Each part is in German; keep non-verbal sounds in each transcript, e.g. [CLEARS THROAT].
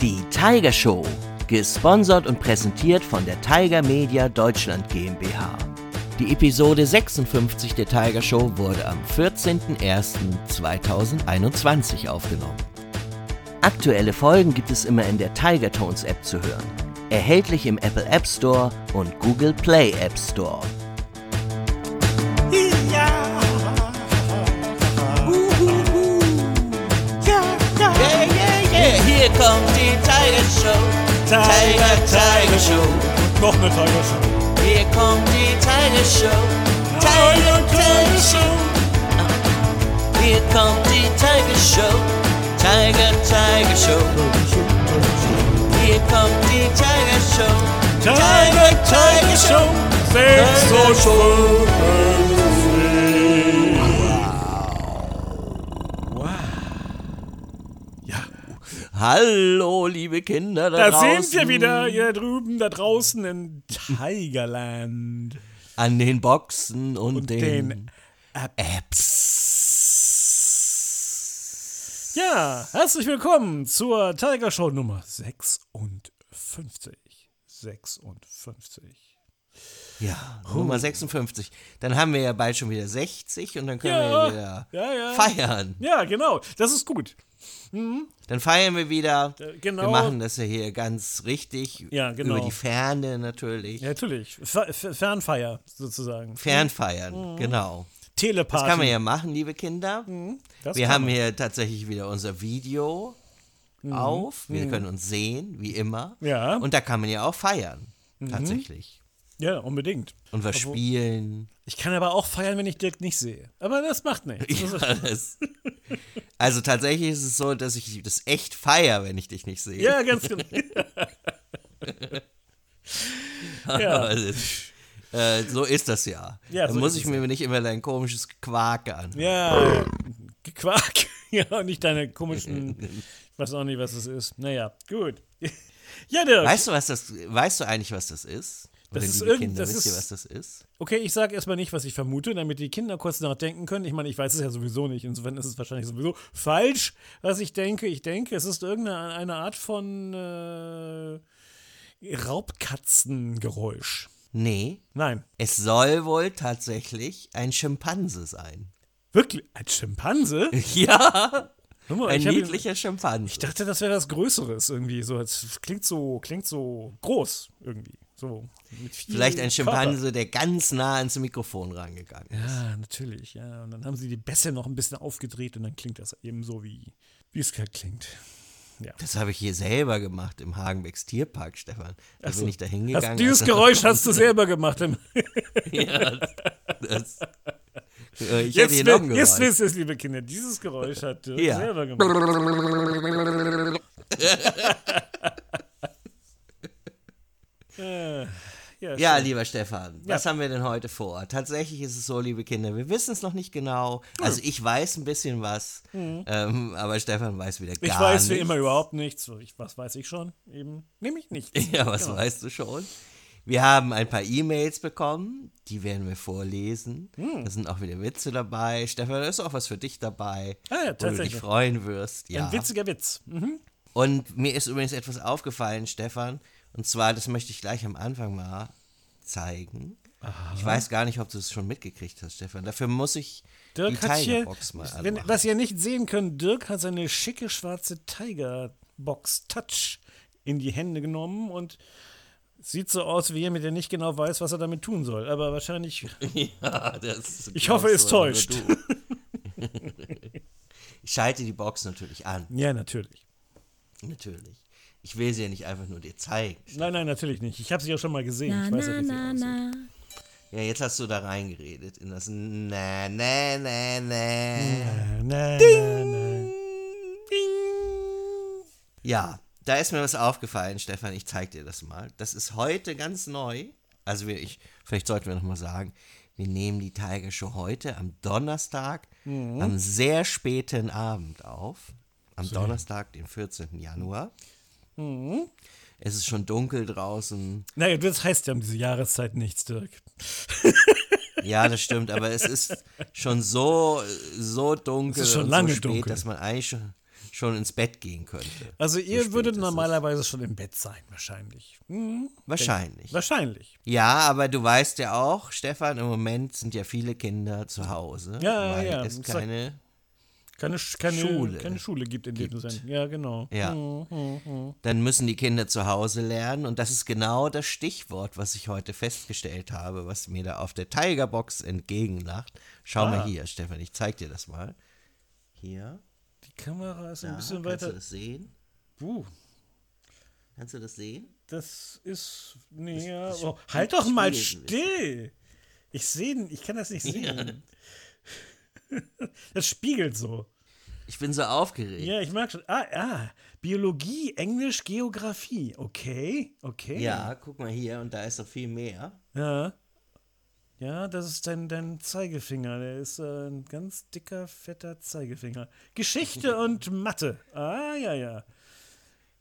Die Tiger Show, gesponsert und präsentiert von der Tiger Media Deutschland GmbH. Die Episode 56 der Tiger Show wurde am 14.01.2021 aufgenommen. Aktuelle Folgen gibt es immer in der Tiger Tones App zu hören. Erhältlich im Apple App Store und Google Play App Store. Hier kommt die Tiger Show. Tiger, Tiger Show. Noch eine Tiger Show. Hier kommt die Tiger Show. Tiger, Tiger Show. Hier kommt die Tiger Show. Tiger, Tiger Show. Hier kommt die Tiger Show. Tiger, Tiger Show. Sechs und Wow. Hallo, liebe Kinder da, da draußen. sind wir wieder hier drüben, da draußen in Tigerland. An den Boxen und, Und den, den Apps. Ja, herzlich willkommen zur Tiger Show Nummer 56. 56. Ja, Nummer 56. Dann haben wir ja bald schon wieder 60 und dann können Ja, wir wieder ja, ja. feiern. Ja, genau, das ist gut. Dann feiern wir wieder. Äh, genau. Wir machen das ja hier ganz richtig. Ja, genau. Über die Ferne natürlich. Ja, natürlich. Fer Fernfeier sozusagen. Fernfeiern, genau. Teleparty. Das kann man ja machen, liebe Kinder. Mhm. Wir haben man. hier tatsächlich wieder unser Video auf. Wir können uns sehen, wie immer. Mhm. Ja. Mhm. Und da kann man ja auch feiern. Tatsächlich. Ja, unbedingt. Und wir spielen. Ich kann aber auch feiern, wenn ich Dirk nicht sehe. Aber das macht nichts. [LAUGHS] Ja, das, also tatsächlich ist es so, dass ich das echt feier, wenn ich dich nicht sehe. Ja, ganz genau. [LAUGHS] ja. [LAUGHS] Also, äh, so ist das ja. Ja, da so muss ich mir nicht immer dein komisches Quake an. ja, Quark. Ja, und nicht deine komischen, ich weiß auch nicht, was es ist. Naja, gut. Ja, Dirk. Weißt du, was das, weißt du eigentlich, was das ist? Das ist liebe Kinder, das wisst ihr, was das ist? Okay, ich sage erstmal nicht, was ich vermute, damit die Kinder kurz nachdenken können. Ich meine, ich weiß es ja sowieso nicht. Insofern ist es wahrscheinlich sowieso falsch, was ich denke. Ich denke, es ist irgendeine eine Art von äh, Raubkatzengeräusch. Nee, Nein. es soll wohl tatsächlich ein Schimpanse sein. Wirklich? Ein Schimpanse? [LAUGHS] Ja, mal, ein niedlicher Schimpanse. Ich dachte, das wäre das Größeres irgendwie. So, es klingt so, klingt so groß irgendwie. So Vielleicht ein Körper. Schimpanse, der ganz nah ans Mikrofon rangegangen ist. Ja, natürlich, ja. Und dann haben sie die Bässe noch ein bisschen aufgedreht und dann klingt das eben so, wie, wie es halt klingt. Ja. Das habe ich hier selber gemacht im Hagenbecks Tierpark, Stefan. Da so. bin ich da hingegangen. dieses [LAUGHS] Geräusch hast du selber gemacht. [LAUGHS] ja, das, ich Jetzt, hätte will- jetzt wisst ihr es, liebe Kinder. Dieses Geräusch hat Dirk Ja. selber gemacht. [LAUGHS] Äh, ja, Ja, lieber Stefan, was haben wir denn heute vor? Tatsächlich ist es so, liebe Kinder, wir wissen es noch nicht genau. Also ich weiß ein bisschen was, ähm, aber Stefan weiß wieder gar Mhm. ich weiß nichts. wie immer überhaupt nichts. Ich, was weiß ich schon? Eben, nämlich nichts. [LAUGHS] Ja, was Genau. weißt du schon? Wir haben ein paar E-Mails bekommen, die werden wir vorlesen. Hm. Da sind auch wieder Witze dabei. Stefan, da ist auch was für dich dabei, Ah ja, wo du dich freuen wirst. Ja. Ein witziger Witz. Mhm. Und mir ist übrigens etwas aufgefallen, Stefan. Und zwar, das möchte ich gleich am Anfang mal zeigen. Ich weiß gar nicht, ob du es schon mitgekriegt hast, Stefan. Dafür muss ich Dirk die Tigerbox mal wenn, anmachen. was ihr nicht sehen könnt, Dirk hat seine schicke schwarze Tigerbox Touch in die Hände genommen und sieht so aus wie jemand, der nicht genau weiß, was er damit tun soll. Aber wahrscheinlich, [LAUGHS] Ja, das Ich hoffe, er ist glaubst du täuscht. [LAUGHS] ich schalte die Box natürlich an. ja, natürlich. Natürlich. Ich will sie ja nicht einfach nur dir zeigen. Nein, nein, natürlich nicht. Ich habe sie ja schon mal gesehen. ich weiß ja, wie sie aussieht. Ja, jetzt hast du da reingeredet in das Na, na, na, na. Na, na, na, na. Ja, da ist mir was aufgefallen, Stefan. Ich zeig dir das mal. Das ist heute ganz neu. Also wir, ich, vielleicht sollten wir noch mal sagen, wir nehmen die Tiger Show heute am Donnerstag, am sehr späten Abend auf. Am Donnerstag, den 14. Januar. Es ist schon dunkel draußen. Naja, das heißt ja um diese Jahreszeit nichts, Dirk. [LAUGHS] Ja, das stimmt, aber es ist schon so, so dunkel Es ist schon und lange so spät, dunkel. dass man eigentlich schon, schon ins Bett gehen könnte. Also ihr spät würdet normalerweise schon im Bett sein, wahrscheinlich. Hm, Wahrscheinlich. wahrscheinlich. Ja, aber du weißt ja auch, Stefan, im Moment sind ja viele Kinder zu Hause, Ja, weil ja, es keine Keine, keine, Schule keine Schule gibt in dem gibt. Sinne. Ja, genau. Ja. Dann müssen die Kinder zu Hause lernen und das ist genau das Stichwort, was ich heute festgestellt habe, was mir da auf der Tigerbox entgegenlacht. Schau Ah. mal hier, Stefan, ich zeig dir das mal. Hier, Die Kamera ist ein da, bisschen kannst du weiter. das sehen? Uh, Kannst du das sehen? das ist. Nee, ja. das Oh, halt doch mal ein still! Ich sehe, ich kann das nicht sehen. [LAUGHS] Das spiegelt so. Ich bin so aufgeregt. Ja, ich mag schon. Ah, ah. Biologie, Englisch, Geografie. Okay, okay. Ja, guck mal hier und da ist noch viel mehr. Ja. Ja, das ist dein, dein Zeigefinger. Der ist äh, ein ganz dicker, fetter Zeigefinger. Geschichte [LAUGHS] und Mathe. Ah, ja, ja.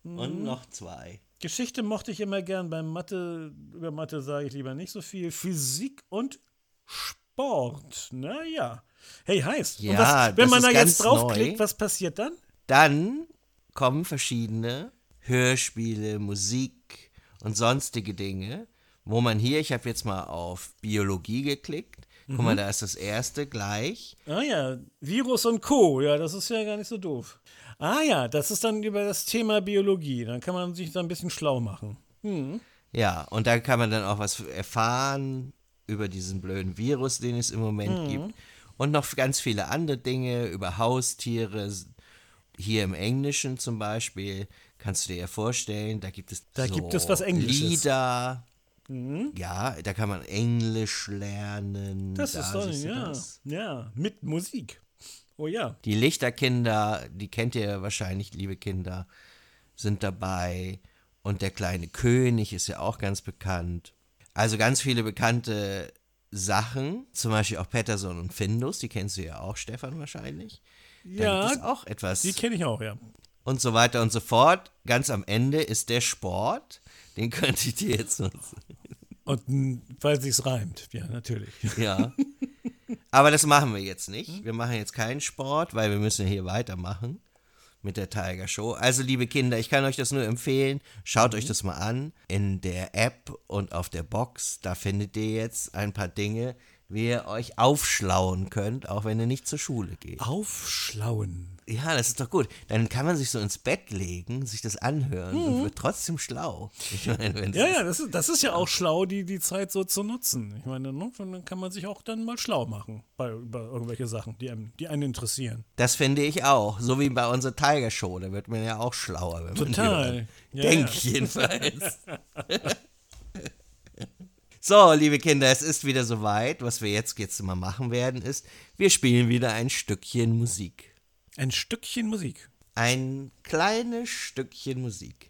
Mhm. Und noch zwei. Geschichte mochte ich immer gern. Beim Mathe, über Mathe sage ich lieber nicht so viel. Physik und Sport. Naja. Hey, heißt. Ja, und was, wenn man da jetzt draufklickt, neu. was passiert dann? Dann kommen verschiedene Hörspiele, Musik und sonstige Dinge, wo man hier, ich habe jetzt mal auf Biologie geklickt. Guck Mhm. mal, da ist das erste gleich. Ah ja, Virus und Co. Ja, das ist ja gar nicht so doof. Ah ja, das ist dann über das Thema Biologie. Dann kann man sich da ein bisschen schlau machen. Ja, und da kann man dann auch was erfahren über diesen blöden Virus, den es im Moment Mhm. gibt. Und noch ganz viele andere Dinge über Haustiere. Hier im Englischen zum Beispiel, kannst du dir ja vorstellen, da gibt es Da so gibt es was Englisches. Mhm. Lieder. Ja, da kann man Englisch lernen. Das da ist doch, ja. das. Ja, mit Musik. Oh ja. Die Lichterkinder, die kennt ihr wahrscheinlich, liebe Kinder, sind dabei. Und der kleine König ist ja auch ganz bekannt. Also ganz viele bekannte Sachen, zum Beispiel auch Patterson und Findus, die kennst du ja auch, Stefan, wahrscheinlich. Da Ja, gibt es auch etwas. Die kenne ich auch, ja. und so weiter und so fort. Ganz am Ende ist der Sport. Den könnte ich dir jetzt noch Und weil sich's reimt. Ja, natürlich. Ja. Aber das machen wir jetzt nicht. Wir machen jetzt keinen Sport, weil wir müssen ja hier weitermachen mit der Tiger Show. Also, liebe Kinder, ich kann euch das nur empfehlen. Schaut euch das mal an. In der App und auf der Box, da findet ihr jetzt ein paar Dinge, wie ihr euch aufschlauen könnt, auch wenn ihr nicht zur Schule geht. Aufschlauen. Ja, das ist doch gut. Dann kann man sich so ins Bett legen, sich das anhören und wird trotzdem schlau. Ich meine, Ja, ja, das ist, das ist ja auch schlau, die, die Zeit so zu nutzen. Ich meine, ne, dann kann man sich auch dann mal schlau machen bei, über irgendwelche Sachen, die einen, die einen interessieren. Das finde ich auch. So wie bei unserer Tiger Show. Da wird man ja auch schlauer, wenn man Total. Ja, Denke ja. ich jedenfalls. [LAUGHS] so, liebe Kinder, es ist wieder soweit. Was wir jetzt, jetzt mal machen werden, ist, wir spielen wieder ein Stückchen Musik. Ein Stückchen Musik. Ein kleines Stückchen Musik.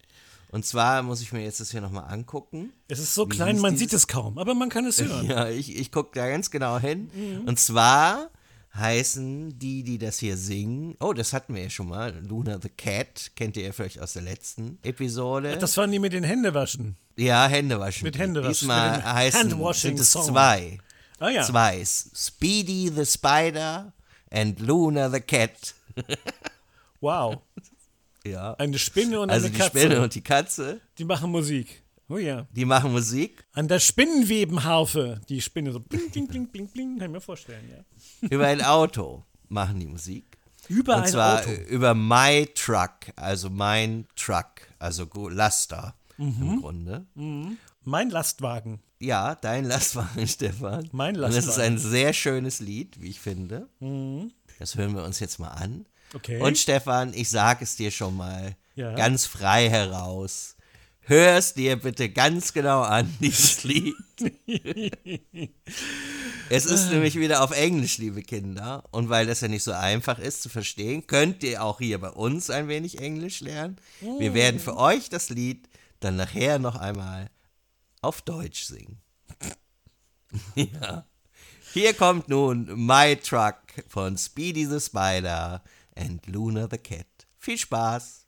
Und zwar muss ich mir jetzt das hier nochmal angucken. Es ist so Wie klein, man dieses- sieht es kaum, aber man kann es [LAUGHS] hören. Ja, ich, ich gucke da ganz genau hin. Und zwar heißen die, die das hier singen, oh, das hatten wir ja schon mal, Luna the Cat, kennt ihr ja vielleicht aus der letzten Episode. Das waren die mit den Händewaschen. ja, Händewaschen. Mit Händewaschen, Diesmal mit heißen sind es zwei. Ah ja. Zwei. Speedy the Spider and Luna the Cat. Wow. [LAUGHS] Ja. Eine Spinne und Also eine die Katze. Spinne und die Katze, Die machen Musik. Oh ja. die machen Musik An der Spinnenwebenharfe. Die Spinne so bling, bling, bling, bling, bling. Kann ich mir vorstellen, ja. [LAUGHS] über ein Auto machen die Musik. Über Und ein zwar Auto. über My Truck, also mein Truck, also Laster Mhm. im Grunde. Mein Lastwagen. Ja, dein Lastwagen, [LAUGHS] Stefan. Mein Und das ist Lastwagen. ein sehr schönes Lied, wie ich finde. Das hören wir uns jetzt mal an. Okay. Und Stefan, ich sage es dir schon mal Ja. ganz frei heraus. Hör es dir bitte ganz genau an, dieses Lied. es ist nämlich wieder auf Englisch, liebe Kinder. Und weil das ja nicht so einfach ist zu verstehen, könnt ihr auch hier bei uns ein wenig Englisch lernen. Wir werden für euch das Lied dann nachher noch einmal auf Deutsch singen. [LAUGHS] ja. Hier kommt nun My Truck von Speedy the Spider and Luna the Cat. Viel Spaß!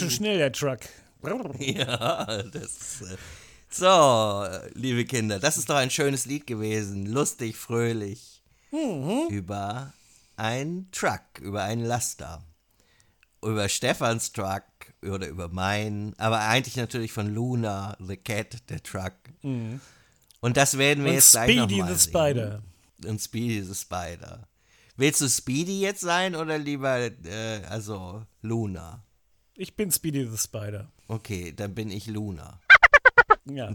Ganz schön schnell, der Truck. [LAUGHS] Ja, das. äh, So, liebe Kinder, das ist doch ein schönes Lied gewesen. Lustig, fröhlich. Über einen Truck, über einen Laster. Über Stefans Truck oder über meinen, aber eigentlich natürlich von Luna, The Cat, der Truck. Und das werden wir Und jetzt gleich Speedy nochmal the Spider. Und Speedy the Spider. Willst du Speedy jetzt sein oder lieber, äh, also Luna? Ich bin Speedy the Spider. Okay, dann bin ich Luna. [LAUGHS] Ja. [LAUGHS]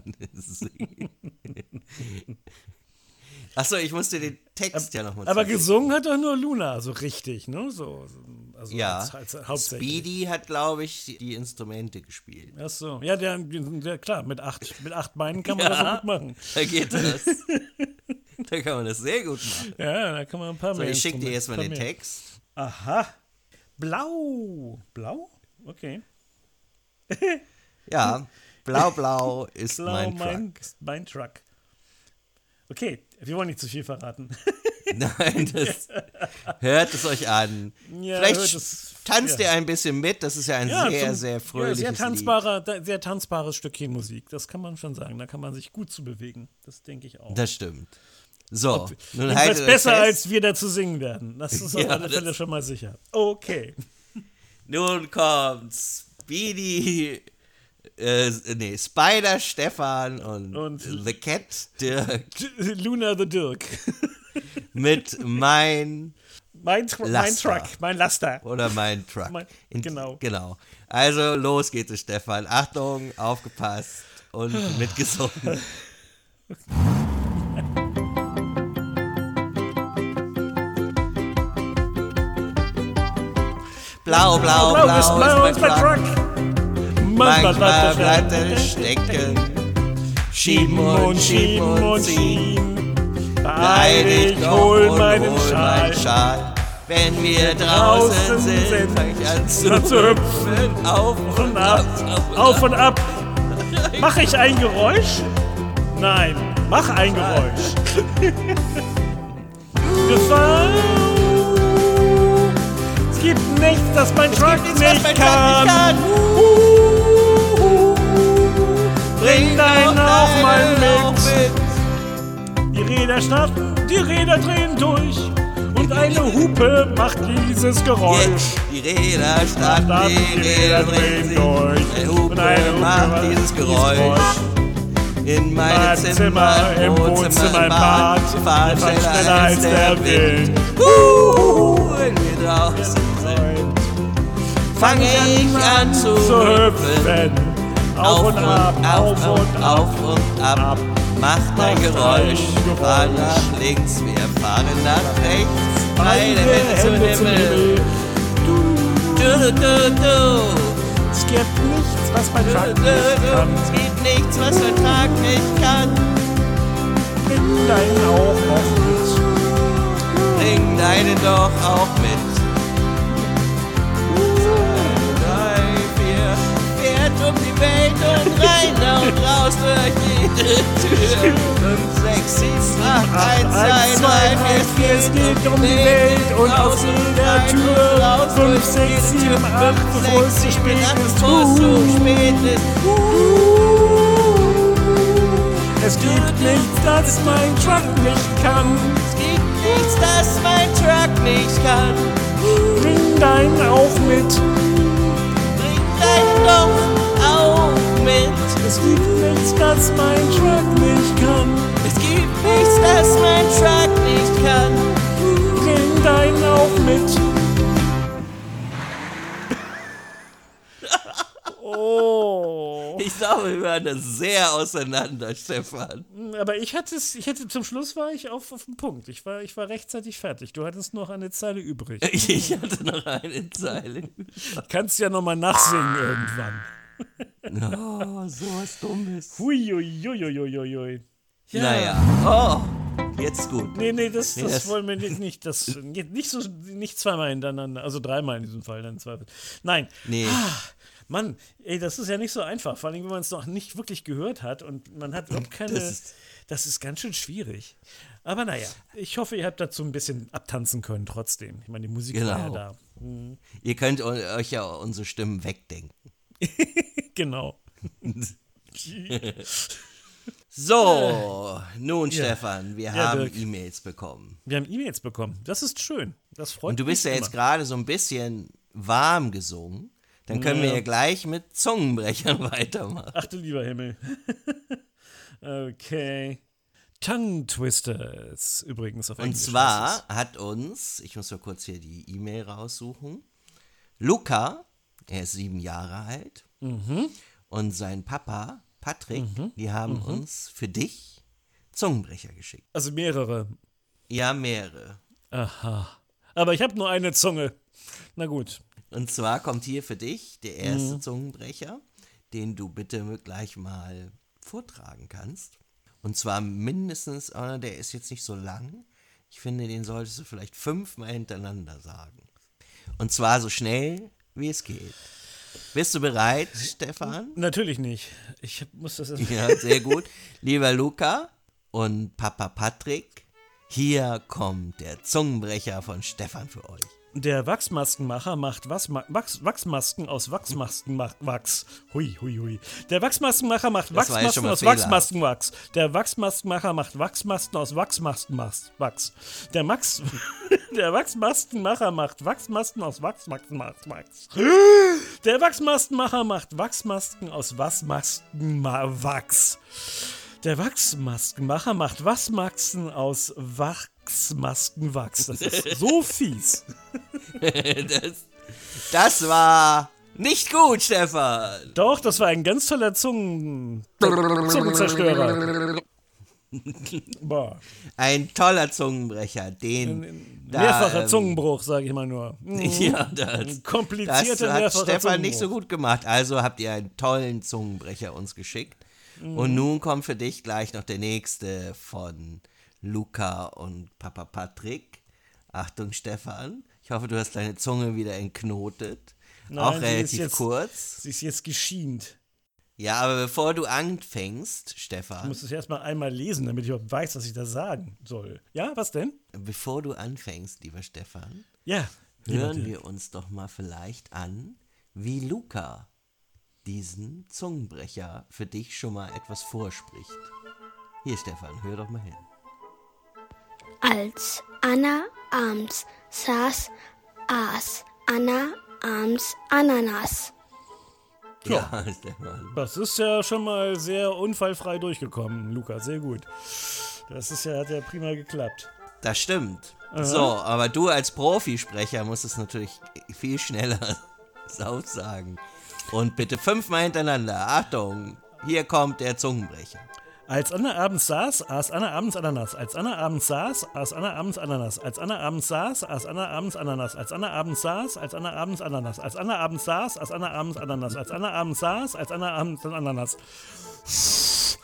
Achso, ich musste den Text ja nochmal Aber gesungen hat doch nur Luna, so richtig, ne? So, so- also Ja, als, als hauptsächlich. Speedy hat, glaube ich, die Instrumente gespielt. Ach so. Ja, der, der, klar, mit acht, mit acht Beinen kann man das so gut machen. Da geht das. [LAUGHS] da kann man das sehr gut machen. Ja, da kann man ein paar So, mehr. ich schicke dir jetzt mal den Text. Aha. Blau. Blau? Okay. Ja, [LAUGHS] blau, blau ist Blau, mein mein, Truck. mein Truck. Okay, wir wollen nicht zu viel verraten. [LAUGHS] Nein, das [LAUGHS] hört es euch an. Ja, Vielleicht es- tanzt ja. ihr ein bisschen mit. Das ist ja ein Ja, sehr, zum- sehr ja, fröhliches sehr Lied. tanzbarer, da- sehr tanzbares Stückchen Musik. Das kann man schon sagen. Da kann man sich gut zu bewegen. Das denke ich auch. Das stimmt. So, nun Jedenfalls haltet besser, fest. als wir dazu singen werden. Das ist auf Ja, alle Fälle schon mal sicher. Okay. Nun kommt Speedy, äh, nee, Spider Stefan und, Und- The Cat Dirk [LAUGHS] Luna the Dirk. mit mein Mein, Tr mein Laster. Truck, mein Laster. oder mein Truck. Mein- In- genau. Genau. Also los geht es, Stefan. Achtung, aufgepasst und [SIGHS] mitgesungen. [LAUGHS] Blau, blau, blau, Blau ist blau ist mein Truck. Manchmal bleibt bleibt er stecken. Schieben und schieben und ziehen. Beeil dich, hol meinen Schal. Schal. Wenn wir draußen sind, fang ich an zu zu hüpfen. Auf Und ab, auf und ab. Mach ich ein Geräusch? Nein, mach ein Geräusch. Gefahr. Es gibt nichts, das mein Truck nichts, nicht mein Truck kann. nicht kann. Bring deinen auch mal mit. Die Räder starten, die Räder drehen durch. Und eine Hupe macht dieses Geräusch. Die Räder starten, die Räder drehen sich. Eine Hupe eine Hupe macht dieses Geräusch. In meinem Zimmer, im Wohnzimmer, im Bad. Fahren schneller als der Wind. Wind. Huhu, Wenn wir draußen sind, fange ich an zu hüpfen. Auf und ab, auf und auf und ab. Macht ein Geräusch, fahr nach links, wir fahren nach rechts. Beide Beide Hände zum Himmel. Du, du, du, du. Es gibt nichts, was nicht du. kann. Es gibt nichts, was der Tag nicht kann. Nimm deinen auch noch mit. Bring deinen doch auch mit. Um die Welt und rein und raus durch jede Tür. Fünf, sechs, sieben, acht, eins, zwei, drei, vier, es geht um die Welt und aus jeder Tür. Fünf, sechs, sieben, acht, bevor es zu spät ist. Zu spät ist. Es gibt nichts, das mein Truck nicht kann. Es gibt nichts, das mein Truck nicht kann. Bring deinen auch mit. Bring dein doch auch mit. Es gibt nichts, das mein Truck nicht kann. Es gibt nichts, das mein Truck nicht kann. Bring deinen auch mit. Oh. Ich glaube, wir waren da sehr auseinander, Stefan. Aber ich hatte es, ich hätte zum Schluss war ich auf, auf dem Punkt. Ich war, ich war rechtzeitig fertig. Du hattest noch eine Zeile übrig. [LAUGHS] Ich hatte noch eine Zeile. Kannst ja nochmal nachsingen irgendwann. Oh, sowas Dummes. Huiuiuiuiui. Ja. Naja. Oh, jetzt gut. Nee, nee, das, das, das- wollen wir nicht, nicht, das, nicht so, nicht zweimal hintereinander, also dreimal in diesem Fall, dann Zweifel. Nein. Nee. Mann, ey, das ist ja nicht so einfach, vor allem, wenn man es noch nicht wirklich gehört hat und man hat überhaupt keine. Das Das ist- ist, ganz schön schwierig. Aber naja, ich hoffe, ihr habt dazu ein bisschen abtanzen können trotzdem. Ich meine, die Musik war ja Genau. da. Ihr könnt eu- euch ja unsere Stimmen wegdenken. [LAUGHS] Genau. [LAUGHS] So, nun Stefan, wir Ja, haben. E-Mails bekommen. Wir haben E-Mails bekommen. Das ist schön. Das freut Und du bist ja mich jetzt immer. gerade so ein bisschen warm gesungen. Dann können wir Ja. ja gleich mit Zungenbrechern [LAUGHS] weitermachen. Ach du lieber Himmel. okay. Tongue Twisters übrigens auf Und Englisch. zwar hat uns, ich muss mal kurz hier die E-Mail raussuchen, Luca, er ist sieben Jahre alt, Mhm. und sein Papa, Patrick, die haben uns für dich Zungenbrecher geschickt. es. Also mehrere. Ja, mehrere. Aha. Aber ich habe nur eine Zunge. Na gut. Und zwar kommt hier für dich der erste Zungenbrecher, den du bitte gleich mal vortragen kannst. Und zwar mindestens, äh, der ist jetzt nicht so lang. Ich finde, den solltest du vielleicht fünfmal hintereinander sagen. Und zwar so schnell, wie es geht. Bist du bereit, Stefan? Natürlich nicht. Ich muss das erst. Ja, sehr gut. Lieber Luca und Papa Patrick, hier kommt der Zungenbrecher von Stefan für euch. Der Wachsmaskenmacher macht was, Wachs, Wachsmasken aus Wachsmaskenwachs. Hui, hui, hui. Der Wachsmaskenmacher macht Das Wachsmasken aus. Wachsmaskenwachs. Der Wachsmaskenmacher macht Wachsmasken aus Wachsmaskenwachs. Wachs. Der Max, [LAUGHS] der Wachsmaskenmacher macht Wachsmasken aus Wachsmaskenwachs. Wachs. Der Wachsmaskenmacher macht Wachsmasken aus Wachsmaskenwachs. Der Wachsmaskenmacher macht Wachsmasken aus Wachsmaskenwachs. Das ist so fies. [LAUGHS] das, das war nicht gut, Stefan. Doch, das war ein ganz toller Zungen Zungenzerstörer. Boah. Ein toller Zungenbrecher, den da, Mehrfacher ähm, Zungenbruch, sage ich mal nur. [LAUGHS] Mhm. Ja, das, Komplizierter das hat Stefan nicht so gut gemacht. Also habt ihr einen tollen Zungenbrecher uns geschickt. Und nun kommt für dich gleich noch der nächste von Luca und Papa Patrick. Achtung, Stefan. Ich hoffe, du hast deine Zunge wieder entknotet. Nein, Auch relativ jetzt- kurz. Sie ist jetzt geschient. Ja, aber bevor du anfängst, Ich Stefan, muss es erstmal einmal lesen, damit ich überhaupt weiß, was ich da sagen soll. Ja, was denn? bevor du anfängst, lieber Stefan, Ja. hören wir uns doch mal vielleicht an, wie Luca diesen Zungenbrecher für dich schon mal etwas vorspricht. Hier, Stefan, hör doch mal hin. Als Anna abends saß, aß Anna abends Ananas. Ja. [LAUGHS] Das ist ja schon mal sehr unfallfrei durchgekommen, Luca. Sehr gut. Das ist ja, hat ja prima geklappt. Das stimmt. So, aber du als Profisprecher musst es natürlich viel schneller [LAUGHS] aufsagen. Und bitte fünfmal hintereinander. Achtung, hier kommt der Zungenbrecher. Als Anna abends saß, aß Anna abends Ananas. Als Anna abends saß, aß Anna abends Ananas. Als Anna abends saß, aß Anna abends Ananas. Als Anna abends saß, als Anna abends Ananas. Als Anna abends saß, aß Anna abends Ananas. Als Anna abends saß, als Anna abends Ananas.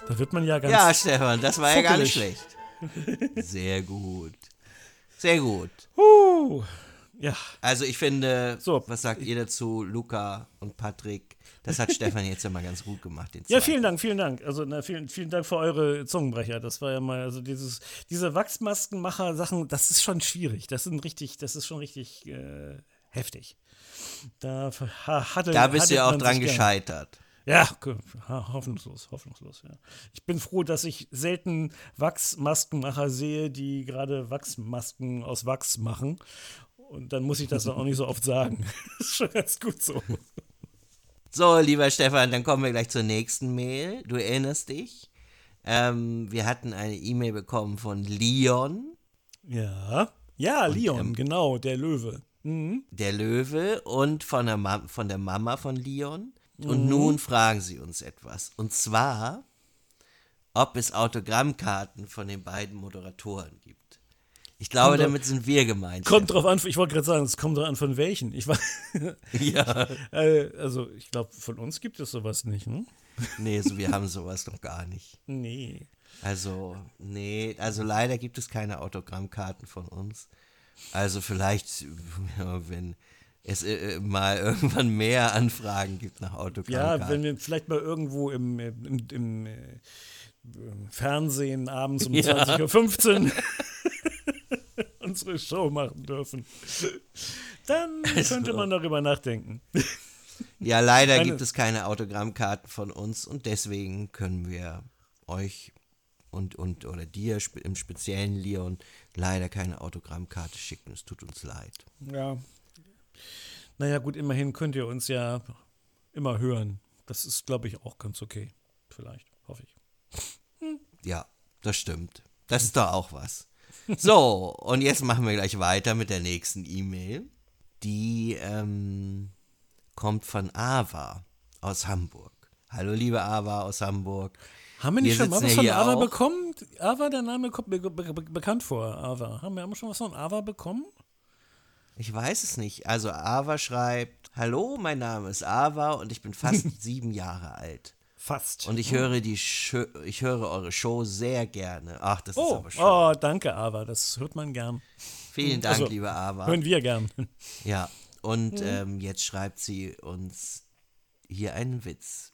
Da wird man ja ganz. Ja, Stefan, das war ja gar nicht fuckelig. schlecht. Sehr gut. Sehr gut. Huh. Ja, Also ich finde, So. was sagt ihr dazu, Luca und Patrick? Das hat Stefan jetzt ja mal ganz gut gemacht. Den Ja, vielen Dank, vielen Dank. Also na, vielen, vielen Dank für eure Zungenbrecher. Das war ja mal, also dieses, diese Wachsmaskenmacher-Sachen, das ist schon schwierig. Das sind richtig, das ist schon richtig äh, heftig. Da ha- hatte, Da bist du ja auch dran gescheitert. Ja, hoffnungslos, hoffnungslos, ja. Ich bin froh, dass ich selten Wachsmaskenmacher sehe, die gerade Wachsmasken aus Wachs machen. Und dann muss ich das dann auch nicht so oft sagen. [LAUGHS] Das ist schon ganz gut so. So, lieber Stefan, dann kommen wir gleich zur nächsten Mail. Du erinnerst dich? Ähm, wir hatten eine E-Mail bekommen von Leon, Ja. Ja, Leon, ähm, genau, der Löwe. der Löwe, und von der, von der Mama von Leon. Mhm. Und nun fragen sie uns etwas. Und zwar, ob es Autogrammkarten von den beiden Moderatoren gibt. Ich glaube, Kommt damit sind wir gemeint. Kommt drauf an, ich wollte gerade sagen, es kommt drauf an, von welchen. Ich war, [LAUGHS] Ja. [LAUGHS] äh, also, ich glaube, von uns gibt es sowas nicht, ne? Nee, so, wir haben sowas noch gar nicht. Nee. Also, nee, also leider gibt es keine Autogrammkarten von uns. Also vielleicht, [LAUGHS] ja, wenn, es äh, mal irgendwann mehr Anfragen gibt nach Ja, Autogrammkarten. wenn wir vielleicht mal irgendwo im, äh, im, im, äh, im Fernsehen abends um Ja. 20.15 Uhr unsere Show machen dürfen, [LAUGHS] dann Also könnte man darüber nachdenken. [LAUGHS] Ja, leider Eine- gibt es keine Autogrammkarten von uns und deswegen können wir euch und, und oder dir im speziellen Leon leider keine Autogrammkarte schicken. Es tut uns leid. Ja. Naja, gut, immerhin könnt ihr uns ja immer hören. Das ist, glaube ich, auch ganz okay. Vielleicht, hoffe ich. Ja, das stimmt. Das ist doch auch was. So, und jetzt machen wir gleich weiter mit der nächsten E-Mail. Die ähm, kommt von Ava aus Hamburg. Hallo, liebe Ava aus Hamburg. Haben wir nicht Wir schon mal was von Ava auch. bekommen? Ava, der Name kommt mir be be bekannt vor, Ava. Haben wir haben wir schon was von Ava bekommen? Ich weiß es nicht. Also Ava schreibt, Hallo, mein Name ist Ava und ich bin fast [LAUGHS] sieben Jahre alt. Fast. Und ich höre die Scho ich höre eure Show sehr gerne. Ach, das ist oh, aber schön. oh, danke, Ava. Das hört man gern. Vielen Dank, also, liebe Ava. Hören wir gern. Ja, und ähm, jetzt schreibt sie uns hier einen Witz.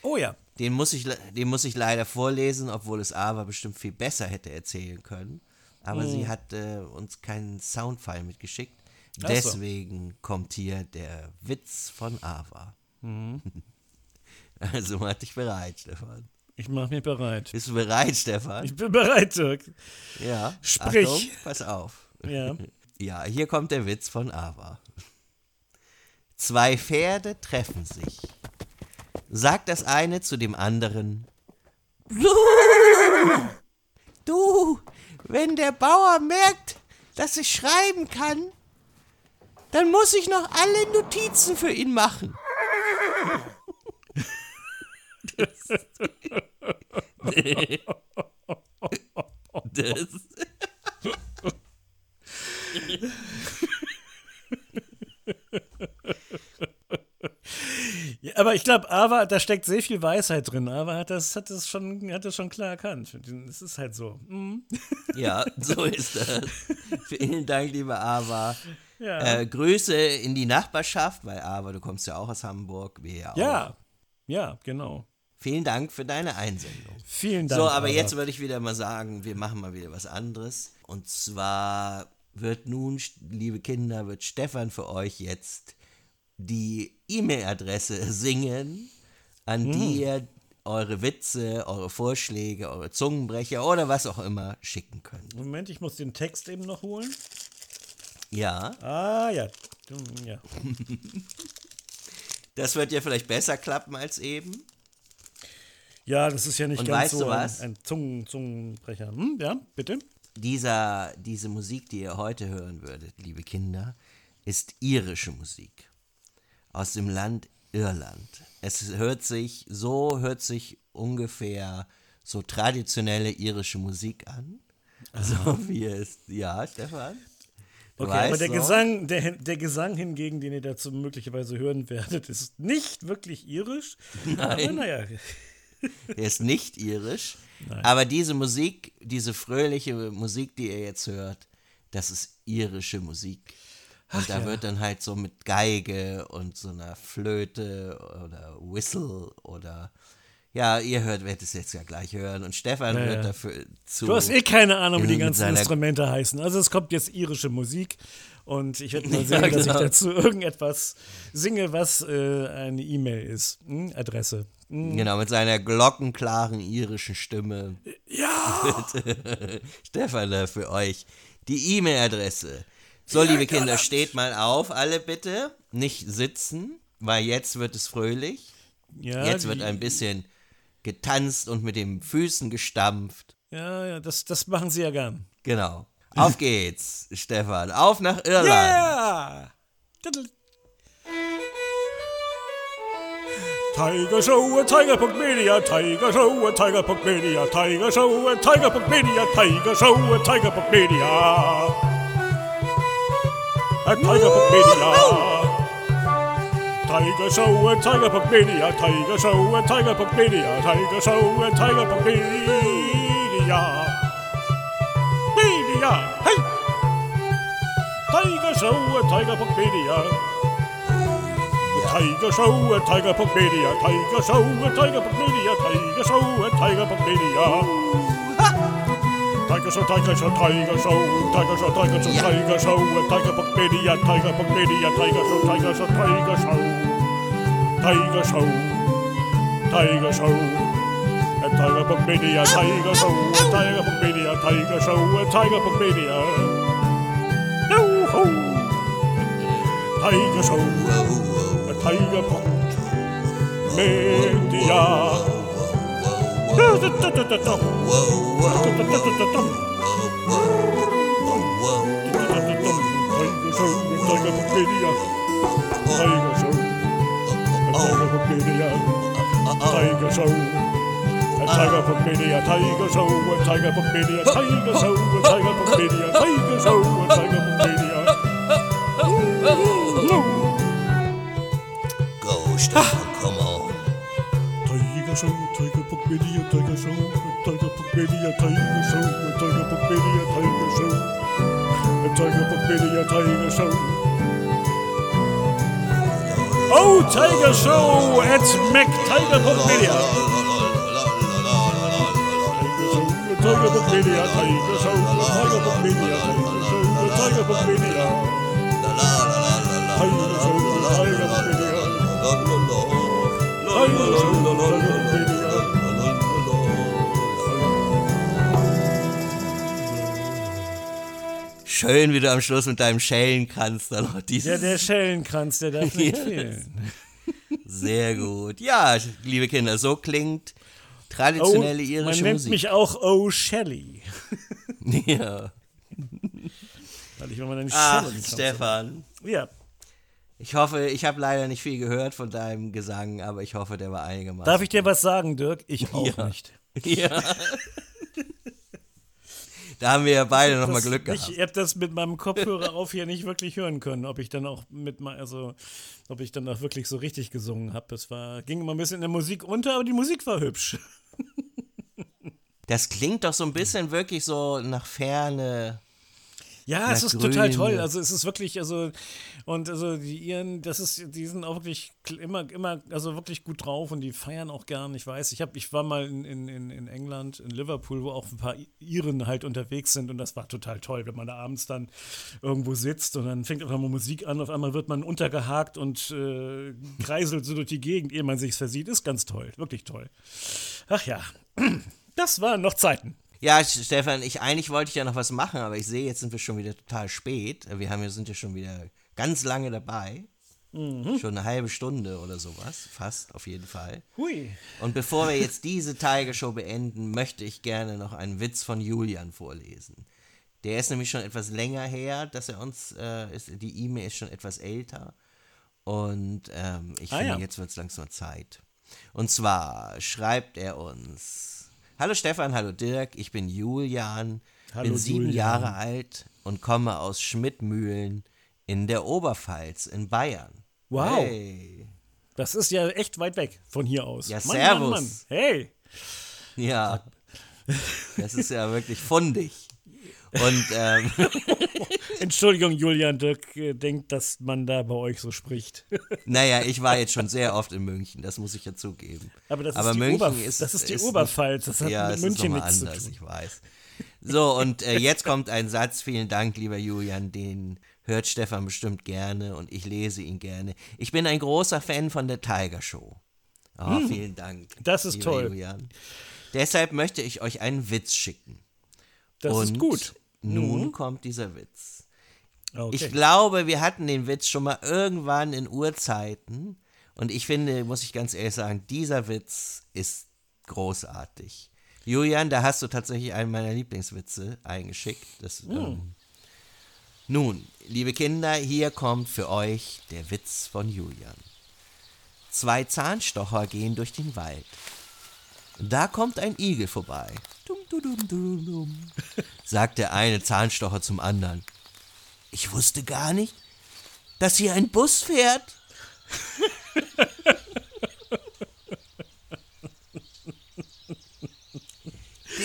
Oh ja. Den muss, ich, den muss ich leider vorlesen, obwohl es Ava bestimmt viel besser hätte erzählen können. Aber sie hat äh, uns keinen Soundfile mitgeschickt. Ach so. Deswegen kommt hier der Witz von Ava. [LAUGHS] [LAUGHS] Also mach dich bereit, Stefan. Ich mache mich bereit. Bist du bereit, Stefan? Ich bin bereit, Dirk. ja. Sprich. Achtung, pass auf. Ja. [LAUGHS] Ja, hier kommt der Witz von Ava. Zwei Pferde treffen sich. Sagt das eine zu dem anderen. Du, du, wenn der Bauer merkt, dass ich schreiben kann, dann muss ich noch alle Notizen für ihn machen. Das, Ja, aber ich glaube, Ava, da steckt sehr viel Weisheit drin. Ava hat das, hat das, schon, hat das schon klar erkannt. Es ist halt so. Mhm. Ja, so ist das. Vielen Dank, liebe Ava. Ja. Äh, Grüße in die Nachbarschaft, weil Ava, du kommst ja auch aus Hamburg, wir ja auch. ja. Ja, genau. Vielen Dank für deine Einsendung. Vielen Dank. So, aber Ava. jetzt würde ich wieder mal sagen, wir machen mal wieder was anderes. Und zwar wird nun, liebe Kinder, wird Stefan für euch jetzt die E-Mail-Adresse [LAUGHS] singen, an Hm. die ihr eure Witze, eure Vorschläge, eure Zungenbrecher oder was auch immer schicken könnt. Moment, ich muss den Text eben noch holen. Ja, Ah, ja. Ja. [LAUGHS] das wird ja vielleicht besser klappen als eben. Ja, das ist ja nicht Und ganz weißt so du ein, was? ein Zungen, Zungenbrecher. Hm, ja, bitte. Dieser, diese Musik, die ihr heute hören würdet, liebe Kinder, ist irische Musik aus dem Land Irland. Es hört sich, so hört sich ungefähr so traditionelle irische Musik an. So wie es, ja, Stefan? Okay, aber der so? Gesang, der, der Gesang hingegen, den ihr dazu möglicherweise hören werdet, ist nicht wirklich irisch. Nein. Aber naja, Der ist nicht irisch. Aber diese Musik, diese fröhliche Musik, die ihr jetzt hört, das ist irische Musik. Und da wird dann halt so mit Geige und so einer Flöte oder Whistle oder ja, ihr hört, werdet es jetzt ja gleich hören. Und Stefan Ja, wird ja. dafür zu. du hast eh keine Ahnung, wie die ganzen Instrumente heißen. Also es kommt jetzt irische Musik und ich werde [LAUGHS] mal sehen, Ja, dass ich genau. dazu irgendetwas singe, was äh, eine E-Mail ist. Hm? Adresse. Hm? Genau, mit seiner glockenklaren irischen Stimme. Ja! [LAUGHS] Stefan da für euch die E-Mail-Adresse. So, liebe Kinder, steht mal auf, alle bitte. Nicht sitzen, weil jetzt wird es fröhlich. ja Jetzt wird ein bisschen getanzt und mit den Füßen gestampft. Ja, ja, das, das machen sie ja gern. Genau. Auf geht's, Stefan. Auf nach Irland. Yeah! Tiger Show at Tiger.media, Tiger Show at Tiger.media, Tiger Show at Tiger.media, Tiger Show at Tiger.media. At Tiger.media. Tiger Show at Tiger.media, Tiger Show at Tiger.media, Tiger Show at Tiger.media. Tiger Show, a Tiger Book Media. Tiger Show, a Tiger Book Media. Tiger Show, a Tiger Book Media. Tiger Show, a Tiger Book Media. Tiger Show, Tiger Show, Tiger Show, Tiger Show, Tiger Show, Tiger Show, a Tiger Book Media, Tiger Book Media, Tiger Show, Tiger Show, Tiger Show, Tiger Show, Tiger Show, a Tiger Book Media, Tiger Show, a Tiger Book Media, Tiger Show, a Tiger Book Media. Tiger Show, a Tiger Book Media. Tiger Show, Tiger Media. Tiger Show, Tiger Media. Tiger Show. A Tiger Book Media, Tiger Show, a Tiger Book Media, Tiger Show, a Tiger Book Media, Tiger Show, a Tiger Book Tiger Book Media, Tiger Show, Tiger Book Media, Tiger Show, Tiger Book Media, Tiger Show. Oh, Tiger Show at Mac Tiger Book Media. Tiger Book Media, Tiger Show, Tiger Book Media, Tiger Show, Tiger Book Media. Tiger Show, Tiger Book Media. Tiger Show, Tiger Book Schön, wie du am Schluss mit deinem Schellenkranz dann noch dieses. Ja, der Schellenkranz, der darf nicht [LAUGHS] fehlen. Sehr gut. Ja, liebe Kinder, so klingt traditionelle Oh, man irische nennt Musik. mich auch O. Shelley. [LAUGHS] ja. Weil ich immer einen Ach, Stefan. habe. Ja. Ich hoffe, ich habe leider nicht viel gehört von deinem Gesang, aber ich hoffe, der war einigermaßen. Darf ich dir was sagen, Dirk? Ich auch Ja. nicht. Ja. [LAUGHS] da haben wir ja beide nochmal Glück gehabt. Ich habe das mit meinem Kopfhörer auf hier nicht wirklich hören können, ob ich dann auch mit also ob ich dann auch wirklich so richtig gesungen habe. Es war ging immer ein bisschen in der Musik unter, aber die Musik war hübsch. [LAUGHS] Das klingt doch so ein bisschen wirklich so nach Ferne. Ja, es ist total grün. toll. Also es ist wirklich, also und also die ihren, das ist, die sind auch wirklich kl- immer, immer, also wirklich gut drauf und die feiern auch gern. Ich weiß, ich habe, ich war mal in, in, in in England, in Liverpool, wo auch ein paar Iren halt unterwegs sind und das war total toll, wenn man da abends dann irgendwo sitzt und dann fängt auf einmal Musik an, auf einmal wird man untergehakt und äh, kreiselt so durch die Gegend, ehe man sich's versieht. Ist ganz toll, wirklich toll. Ach ja, [CLEARS THROAT] das waren noch Zeiten. Ja, Stefan, ich eigentlich wollte ich ja noch was machen, aber ich sehe, jetzt sind wir schon wieder total spät. Wir haben, sind ja schon wieder ganz lange dabei. Mhm. Schon eine halbe Stunde oder sowas, fast auf jeden Fall. Hui. Und bevor wir jetzt diese Tiger Show beenden, möchte ich gerne noch einen Witz von Julian vorlesen. Der ist nämlich schon etwas länger her, dass er uns, äh, ist, die E-Mail ist schon etwas älter. Und ähm, ich Ah, finde, ja. jetzt wird es langsam Zeit. Und zwar schreibt er uns: Hallo Stefan, hallo Dirk, ich bin Julian, Hallo, bin sieben Julian. Jahre alt und komme aus Schmidtmühlen in der Oberpfalz in Bayern. Wow. Hey. Das ist ja echt weit weg von hier aus. Ja, Mann, servus. Mann, Mann. Hey. Ja, [LAUGHS] das ist ja wirklich fundig. Und ähm, [LAUGHS] Entschuldigung, Julian Dirk äh, denkt, dass man da bei euch so spricht. [LAUGHS] naja, ich war jetzt schon sehr oft in München, das muss ich ja zugeben. Aber das ist Aber die, München Oberf ist, das ist die ist Oberpfalz. Das hat ja, mit München ist nichts anders, zu tun. ich weiß. So, und äh, jetzt kommt ein Satz, vielen Dank, lieber Julian, den hört Stefan bestimmt gerne und ich lese ihn gerne. Ich bin ein großer Fan von der Tiger Show. Oh, vielen Dank. Hm. Das ist toll. Julian. Deshalb möchte ich euch einen Witz schicken. Das und ist gut. Nun kommt dieser Witz. Okay. Ich glaube, wir hatten den Witz schon mal irgendwann in Urzeiten. Und ich finde, muss ich ganz ehrlich sagen, dieser Witz ist großartig. Julian, da hast du tatsächlich einen meiner Lieblingswitze eingeschickt. Das, ähm, nun, liebe Kinder, hier kommt für euch der Witz von Julian. Zwei Zahnstocher gehen durch den Wald. Da kommt ein Igel vorbei. Dum, sagt der eine Zahnstocher zum anderen. Ich wusste gar nicht, dass hier ein Bus fährt.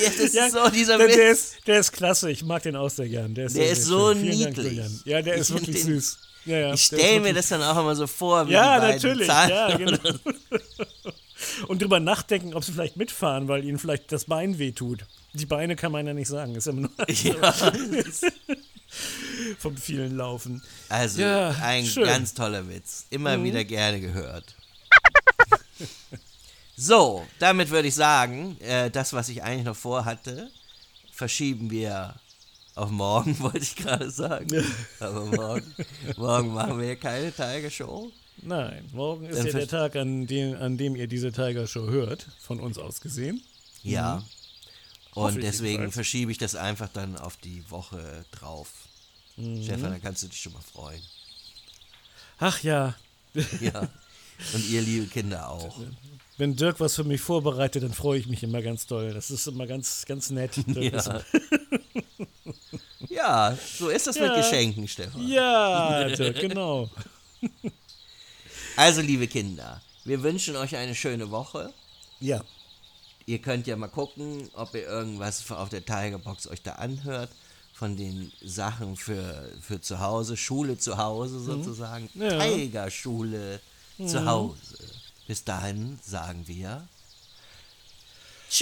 Das ist Ja, so dieser der, der, ist, der ist klasse, ich mag den auch sehr gern. Der ist, Der ist so Dank, niedlich. Julian. Ja, der Ich ist find wirklich den- süß. Ja, ja, Ich der stelle mir das dann auch immer so vor, wie Ja, die natürlich, Zahlen. ja, genau. [LAUGHS] Und drüber nachdenken, ob sie vielleicht mitfahren, weil ihnen vielleicht das Bein wehtut. Die Beine kann man ja nicht sagen, ist ja immer nur Ja, [LAUGHS] vom vielen Laufen. also Ja, ein schön. Mhm. ganz toller Witz. Immer wieder gerne gehört. [LAUGHS] so, damit würde ich sagen, äh, das, was ich eigentlich noch vorhatte, verschieben wir auf morgen, [LAUGHS] wollte ich gerade sagen. Aber morgen, morgen machen wir keine Tiger Show. Nein, morgen ist Dann ja der Tag, an dem, an dem ihr diese Tiger Show hört, von uns aus gesehen. Ja. Mhm. Und deswegen jedenfalls. verschiebe ich das einfach dann auf die Woche drauf. Mhm. Stefan, da kannst du dich schon mal freuen. Ach ja, Ja. Und ihr liebe Kinder auch. wenn Dirk was für mich vorbereitet, dann freue ich mich immer ganz doll. Das ist immer ganz, ganz nett. Dirk ist- Ja. ja, so ist das mit Ja. Geschenken, Stefan. ja Dirk, genau. Also, liebe Kinder, wir wünschen euch eine schöne Woche. Ja, Ihr könnt ja mal gucken, ob ihr irgendwas auf der Tigerbox euch da anhört. Von den Sachen für, für zu Hause, Schule zu Hause sozusagen. Mhm. Ja. Tigerschule zu Hause. Bis dahin sagen wir Das